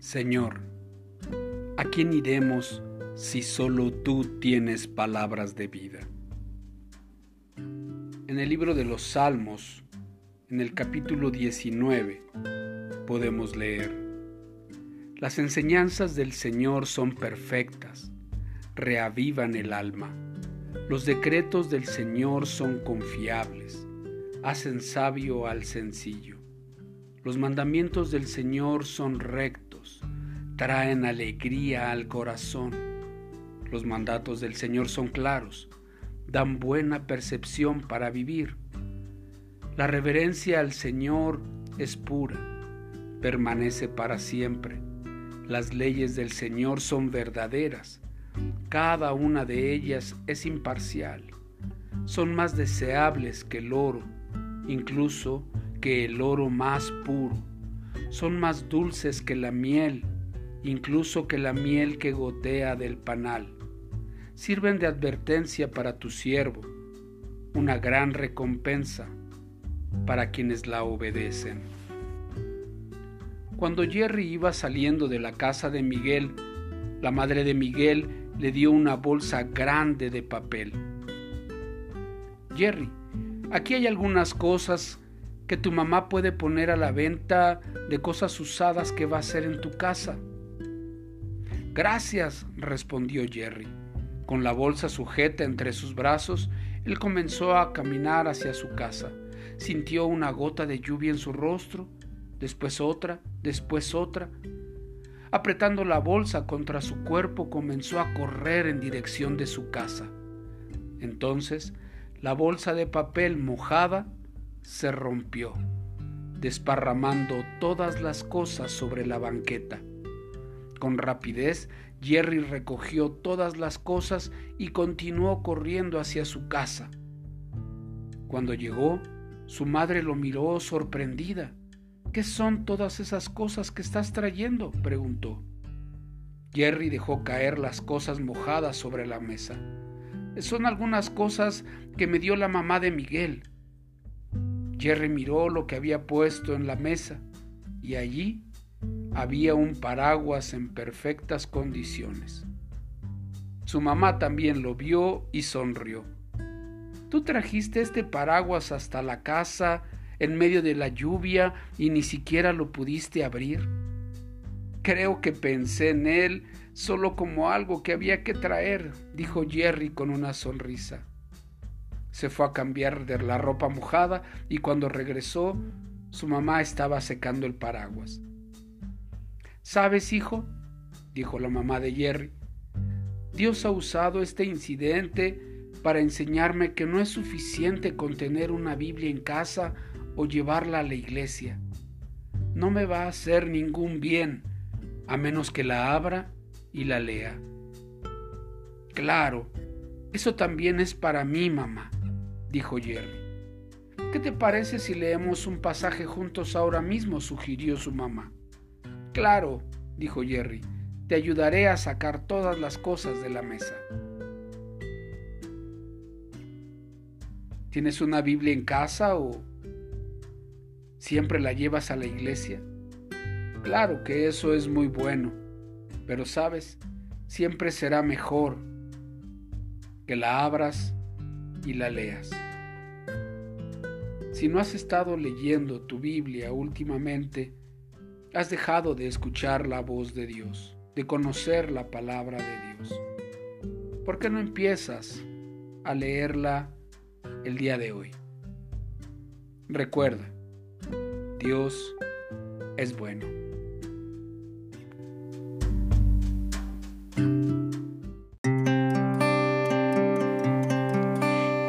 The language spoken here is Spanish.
Señor, ¿a quién iremos si solo tú tienes palabras de vida? En el libro de los Salmos, en el capítulo 19, podemos leer, Las enseñanzas del Señor son perfectas, reavivan el alma. Los decretos del Señor son confiables, hacen sabio al sencillo. Los mandamientos del Señor son rectos, traen alegría al corazón. Los mandatos del Señor son claros, dan buena percepción para vivir. La reverencia al Señor es pura, permanece para siempre. Las leyes del Señor son verdaderas, cada una de ellas es imparcial. Son más deseables que el oro, incluso que el oro más puro, son más dulces que la miel, incluso que la miel que gotea del panal. Sirven de advertencia para tu siervo, una gran recompensa para quienes la obedecen. Cuando Jerry iba saliendo de la casa de Miguel, la madre de Miguel le dio una bolsa grande de papel. Jerry, aquí hay algunas cosas que tu mamá puede poner a la venta de cosas usadas que va a hacer en tu casa. Gracias, respondió Jerry. Con la bolsa sujeta entre sus brazos, él comenzó a caminar hacia su casa. Sintió una gota de lluvia en su rostro, después otra, después otra. Apretando la bolsa contra su cuerpo, comenzó a correr en dirección de su casa. Entonces, la bolsa de papel mojada se rompió, desparramando todas las cosas sobre la banqueta. Con rapidez, Jerry recogió todas las cosas y continuó corriendo hacia su casa. Cuando llegó, su madre lo miró sorprendida. ¿Qué son todas esas cosas que estás trayendo? preguntó. Jerry dejó caer las cosas mojadas sobre la mesa. Son algunas cosas que me dio la mamá de Miguel. Jerry miró lo que había puesto en la mesa y allí había un paraguas en perfectas condiciones. Su mamá también lo vio y sonrió. Tú trajiste este paraguas hasta la casa en medio de la lluvia y ni siquiera lo pudiste abrir. Creo que pensé en él solo como algo que había que traer, dijo Jerry con una sonrisa. Se fue a cambiar de la ropa mojada y cuando regresó, su mamá estaba secando el paraguas. ¿Sabes, hijo? dijo la mamá de Jerry. Dios ha usado este incidente para enseñarme que no es suficiente con tener una Biblia en casa o llevarla a la iglesia. No me va a hacer ningún bien a menos que la abra y la lea. Claro, eso también es para mí, mamá dijo Jerry. ¿Qué te parece si leemos un pasaje juntos ahora mismo? sugirió su mamá. Claro, dijo Jerry, te ayudaré a sacar todas las cosas de la mesa. ¿Tienes una Biblia en casa o siempre la llevas a la iglesia? Claro que eso es muy bueno, pero sabes, siempre será mejor que la abras y la leas. Si no has estado leyendo tu Biblia últimamente, has dejado de escuchar la voz de Dios, de conocer la palabra de Dios. ¿Por qué no empiezas a leerla el día de hoy? Recuerda, Dios es bueno.